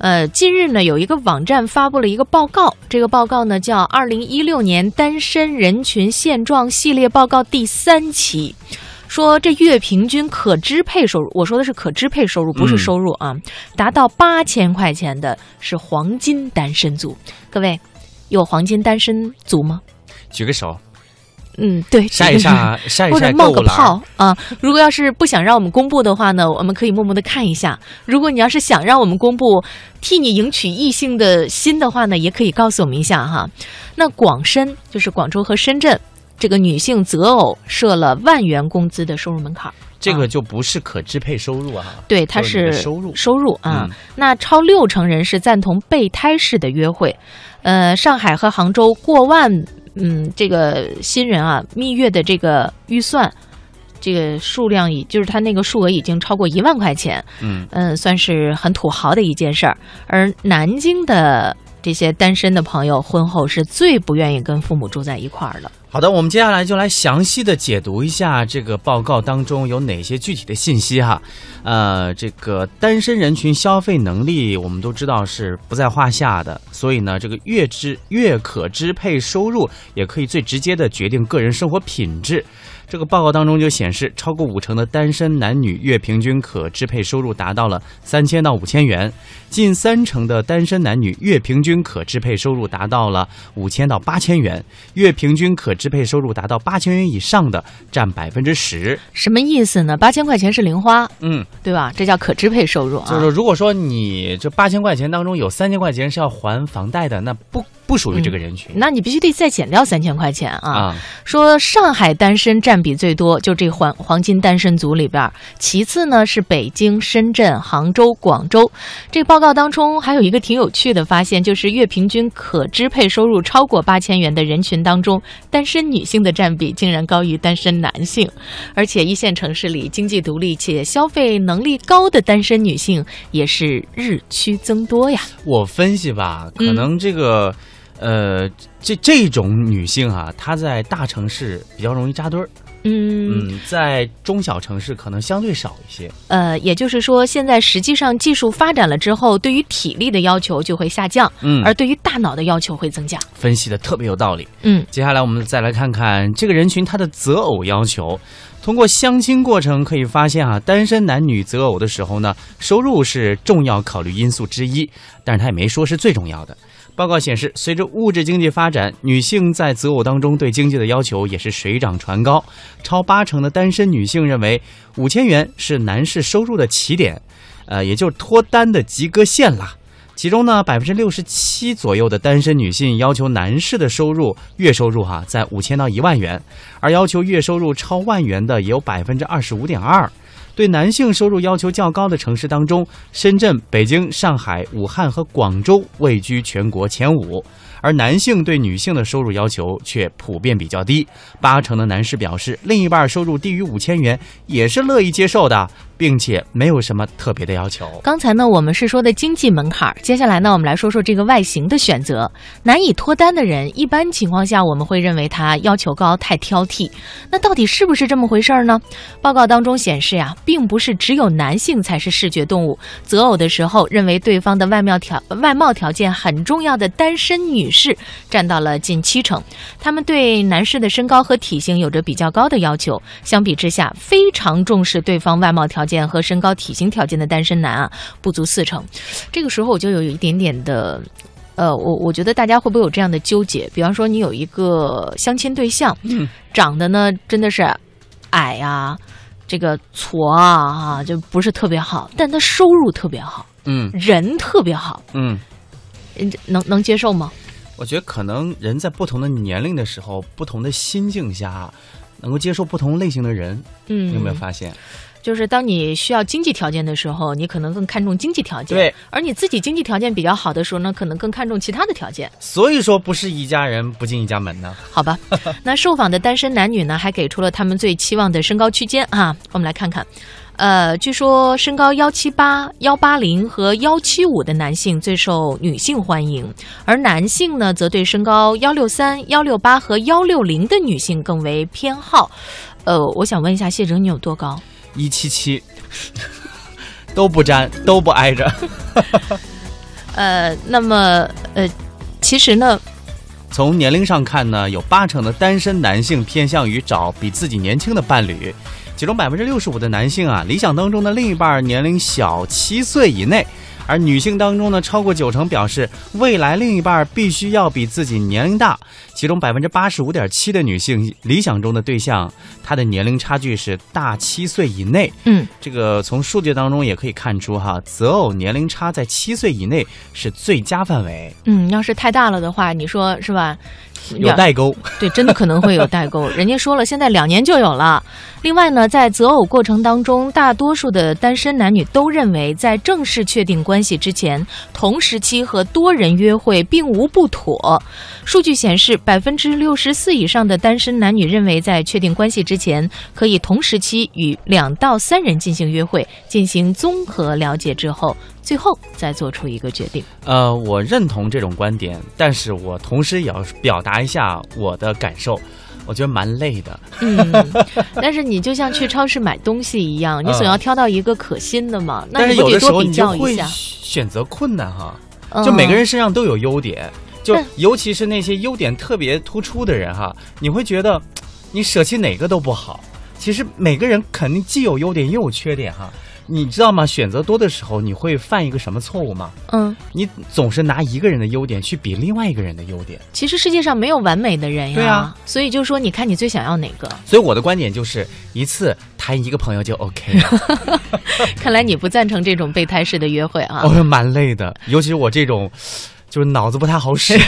呃，近日呢，有一个网站发布了一个报告，这个报告呢叫《二零一六年单身人群现状系列报告》第三期。说这月平均可支配收入，我说的是可支配收入，不是收入啊，达到八千块钱的是黄金单身族。各位，有黄金单身族吗？举个手，嗯，对，晒一晒，晒一晒或者冒个泡啊！如果要是不想让我们公布的话呢，我们可以默默的看一下。如果你要是想让我们公布，替你赢取异性的心的话呢，也可以告诉我们一下哈。那广深就是广州和深圳，这个女性择偶设了万元工资的收入门槛。这个就不是可支配收入啊，对，它是收入收入啊。嗯那超六成人是赞同备胎式的约会，呃，上海和杭州过万，嗯，这个新人啊，蜜月的这个预算，这个数量已就是他那个数额已经超过一万块钱，嗯嗯，算是很土豪的一件事儿。而南京的这些单身的朋友，婚后是最不愿意跟父母住在一块儿的。好的，我们接下来就来详细的解读一下这个报告当中有哪些具体的信息哈。呃，这个单身人群消费能力我们都知道是不在话下的，所以呢，这个月支月可支配收入也可以最直接的决定个人生活品质。这个报告当中就显示，超过五成的单身男女月平均可支配收入达到了三千到五千元，近三成的单身男女月平均可支配收入达到了五千到八千元，月平均可支配收入达到八千元以上的占百分之十。什么意思呢？八千块钱是零花，嗯，对吧？这叫可支配收入啊。就是如果说你这八千块钱当中有三千块钱是要还房贷的，那不不属于这个人群。那你必须得再减掉三千块钱啊！啊，说上海单身占比最多，就这黄黄金单身族里边儿，其次呢是北京、深圳、杭州、广州。这报告当中还有一个挺有趣的发现，就是月平均可支配收入超过八千元的人群当中，单身女性的占比竟然高于单身男性，而且一线城市里经济独立且消费能力高的单身女性也是日趋增多呀。我分析吧，嗯可能这个，呃，这这种女性啊，她在大城市比较容易扎堆儿，嗯嗯，在中小城市可能相对少一些。呃，也就是说，现在实际上技术发展了之后，对于体力的要求就会下降，嗯，而对于大脑的要求会增加。分析的特别有道理。嗯接下来我们再来看看这个人群他的择偶要求。通过相亲过程可以发现啊，单身男女择偶的时候呢，收入是重要考虑因素之一，但是他也没说是最重要的。报告显示，随着物质经济发展，女性在择偶当中对经济的要求也是水涨船高。超八成的单身女性认为，五千元是男士收入的起点，呃，也就是脱单的及格线啦。其中呢，百分之六十七左右的单身女性要求男士的收入月收入哈、在五千到一万元，而要求月收入超万元的也有百分之二十五点二。对男性收入要求较高的城市当中，深圳、北京、上海、武汉和广州位居全国前五，而男性对女性的收入要求却普遍比较低。八成的男士表示，另一半收入低于五千元也是乐意接受的，并且没有什么特别的要求。刚才呢，我们是说的经济门槛，接下来呢，我们来说说这个外形的选择。难以脱单的人，一般情况下我们会认为他要求高、太挑剔。那到底是不是这么回事儿呢？报告当中显示呀，并不是只有男性才是视觉动物。择偶的时候，认为对方的外貌条外貌条件很重要的单身女士占到了近七成，他们对男士的身高和体型有着比较高的要求。相比之下，非常重视对方外貌条件和身高体型条件的单身男啊，不足四成。这个时候我就有一点点的。呃，我我觉得大家会不会有这样的纠结？比方说，你有一个相亲对象，嗯长得呢真的是矮呀、这个矬啊，哈，就不是特别好，但他收入特别好，嗯人特别好，嗯。嗯能能接受吗？我觉得可能人在不同的年龄的时候、不同的心境下，能够接受不同类型的人。嗯，你有没有发现？就是当你需要经济条件的时候，你可能更看重经济条件；对，而你自己经济条件比较好的时候呢，可能更看重其他的条件。所以说不是一家人不进一家门呢。好吧，那受访的单身男女呢，还给出了他们最期望的身高区间啊，我们来看看。呃，据说身高幺七八、幺八零和幺七五的男性最受女性欢迎，而男性呢，则对身高幺六三、幺六八和幺六零的女性更为偏好。呃，我想问一下谢哲，你有多高？一七七，都不沾，都不挨着。呃，那么呃，其实呢，从年龄上看呢，有八成的单身男性偏向于找比自己年轻的伴侣，其中百分之六十五的男性啊，理想当中的另一半年龄小七岁以内。而女性当中呢，超过九成表示未来另一半必须要比自己年龄大，其中百分之八十五点七的女性理想中的对象，她的年龄差距是大七岁以内。嗯，这个从数据当中也可以看出哈，择偶年龄差在七岁以内是最佳范围，嗯，要是太大了的话，你说是吧？有代沟。对，真的可能会有代沟。人家说了，现在两年就有了。另外呢，在择偶过程当中，大多数的单身男女都认为，在正式确定关系之前，同时期和多人约会并无不妥。数据显示，百分之六十四以上的单身男女认为，在确定关系之前，可以同时期与两到三人进行约会，进行综合了解之后，最后再做出一个决定。呃，我认同这种观点，但是我同时也要表达一下我的感受。我觉得蛮累的，嗯，但是你就像去超市买东西一样，你总要挑到一个可心的嘛。那但是你不得多比有的时候你会较一下？选择困难哈，嗯就每个人身上都有优点，就尤其是那些优点特别突出的人哈，你会觉得你舍弃哪个都不好。其实每个人肯定既有优点又有缺点哈，你知道吗？选择多的时候，你会犯一个什么错误吗？嗯，你总是拿一个人的优点去比另外一个人的优点。其实世界上没有完美的人呀。对啊，所以就说，你看你最想要哪个？所以我的观点就是，一次谈一个朋友就 OK 了。看来你不赞成这种备胎式的约会啊。哦，蛮累的，尤其是我这种，就是脑子不太好使，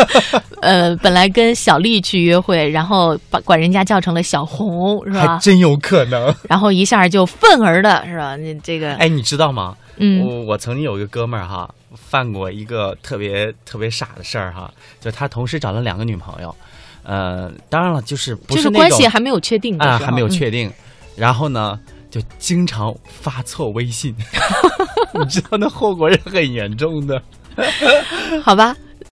呃，本来跟小丽去约会，然后把管人家叫成了小红，是吧？还真有可能。然后一下就愤而的是吧？你这个，哎，你知道吗？嗯我我曾经有一个哥们儿哈，犯过一个特别特别傻的事儿哈，就他同时找了两个女朋友，呃，当然了，就是不就是关系还没有确定啊、还没有嗯确定，然后呢，就经常发错微信，你知道那后果是很严重的。好吧，